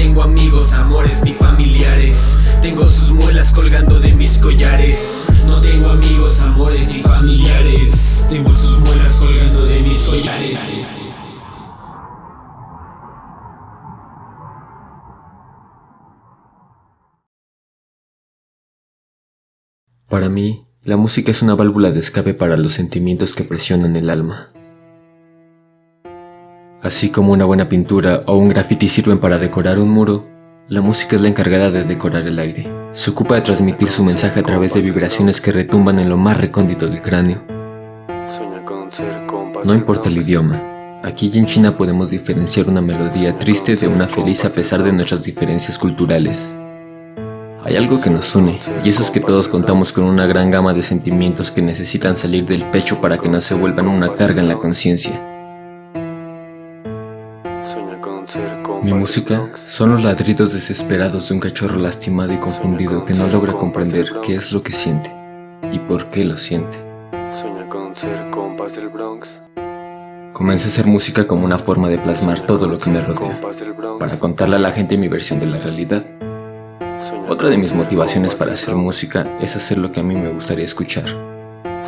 tengo amigos, amores ni familiares. Tengo sus muelas colgando de mis collares. No tengo amigos, amores ni familiares. Tengo sus muelas colgando de mis collares. Para mí, la música es una válvula de escape para los sentimientos que presionan el alma. Así como una buena pintura o un graffiti sirven para decorar un muro, la música es la encargada de decorar el aire. Se ocupa de transmitir su mensaje a través de vibraciones que retumban en lo más recóndito del cráneo. No importa el idioma, aquí y en China podemos diferenciar una melodía triste de una feliz a pesar de nuestras diferencias culturales. Hay algo que nos une, y eso es que todos contamos con una gran gama de sentimientos que necesitan salir del pecho para que no se vuelvan una carga en la conciencia. Mi música son los ladridos desesperados de un cachorro lastimado y confundido que no logra comprender qué es lo que siente y por qué lo siente. Comencé a hacer música como una forma de plasmar todo lo que me rodea, para contarle a la gente mi versión de la realidad. Otra de mis motivaciones para hacer música es hacer lo que a mí me gustaría escuchar.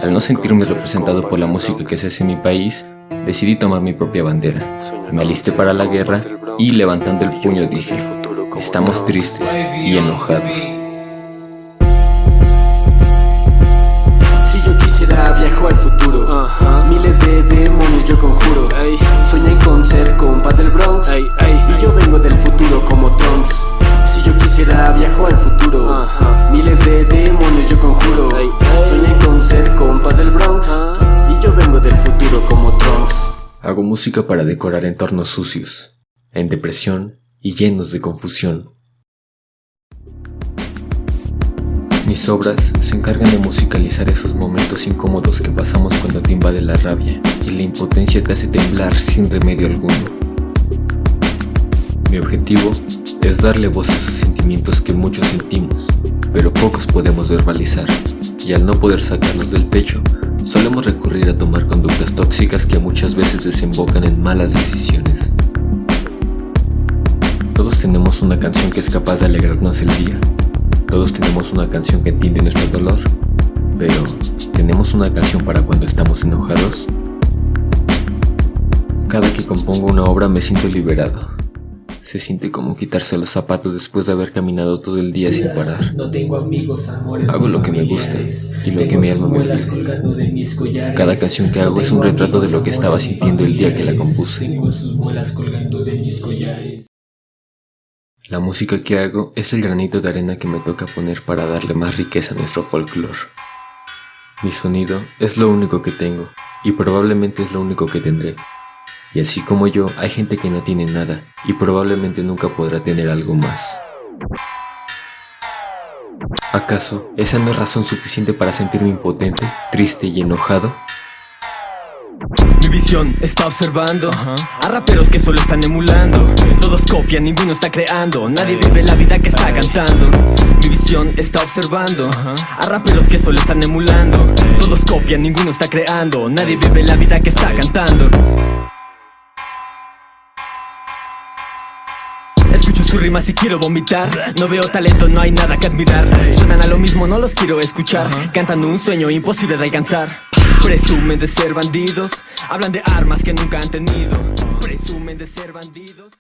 Al no sentirme representado por la música que se hace en mi país, decidí tomar mi propia bandera. Me alisté para la guerra y levantando el puño dije, estamos tristes y enojados. Si yo quisiera viajo al futuro, miles de demonios yo conjuro. Soñé con ser compas del Bronx y yo vengo del futuro como Trunks. Hago música para decorar entornos sucios, en depresión y llenos de confusión. Mis obras se encargan de musicalizar esos momentos incómodos que pasamos cuando te invade la rabia y la impotencia te hace temblar sin remedio alguno. Mi objetivo es darle voz a esos sentimientos que muchos sentimos, pero pocos podemos verbalizar, y al no poder sacarlos del pecho, solemos recurrir a tomar conductas tóxicas que muchas veces desembocan en malas decisiones. Todos tenemos una canción que es capaz de alegrarnos el día. Todos tenemos una canción que entiende nuestro dolor. Pero, ¿tenemos una canción para cuando estamos enojados? Cada que compongo una obra me siento liberado. Se siente como quitarse los zapatos después de haber caminado todo el día sin parar. No tengo amigos, amores, Hago lo que me gusta y lo que mi alma me pide. Cada canción que hago No es un retrato de lo que estaba sintiendo el día que la compuse. Tengo sus muelas colgando de mis collares. La música que hago es el granito de arena que me toca poner para darle más riqueza a nuestro folclore. Mi sonido es lo único que tengo y probablemente es lo único que tendré. Y así como yo, hay gente que no tiene nada y probablemente nunca podrá tener algo más. ¿Acaso esa no es razón suficiente para sentirme impotente, triste y enojado? Mi visión está observando a raperos que solo están emulando. Todos copian, ninguno está creando. Nadie vive la vida que está cantando. Mi visión está observando a raperos que solo están emulando. Todos copian, ninguno está creando. Nadie vive la vida que está cantando. Sus rimas y quiero vomitar. No veo talento, no hay nada que admirar. Suenan a lo mismo, no los quiero escuchar. Cantan un sueño imposible de alcanzar. Presumen de ser bandidos. Hablan de armas que nunca han tenido. Presumen de ser bandidos.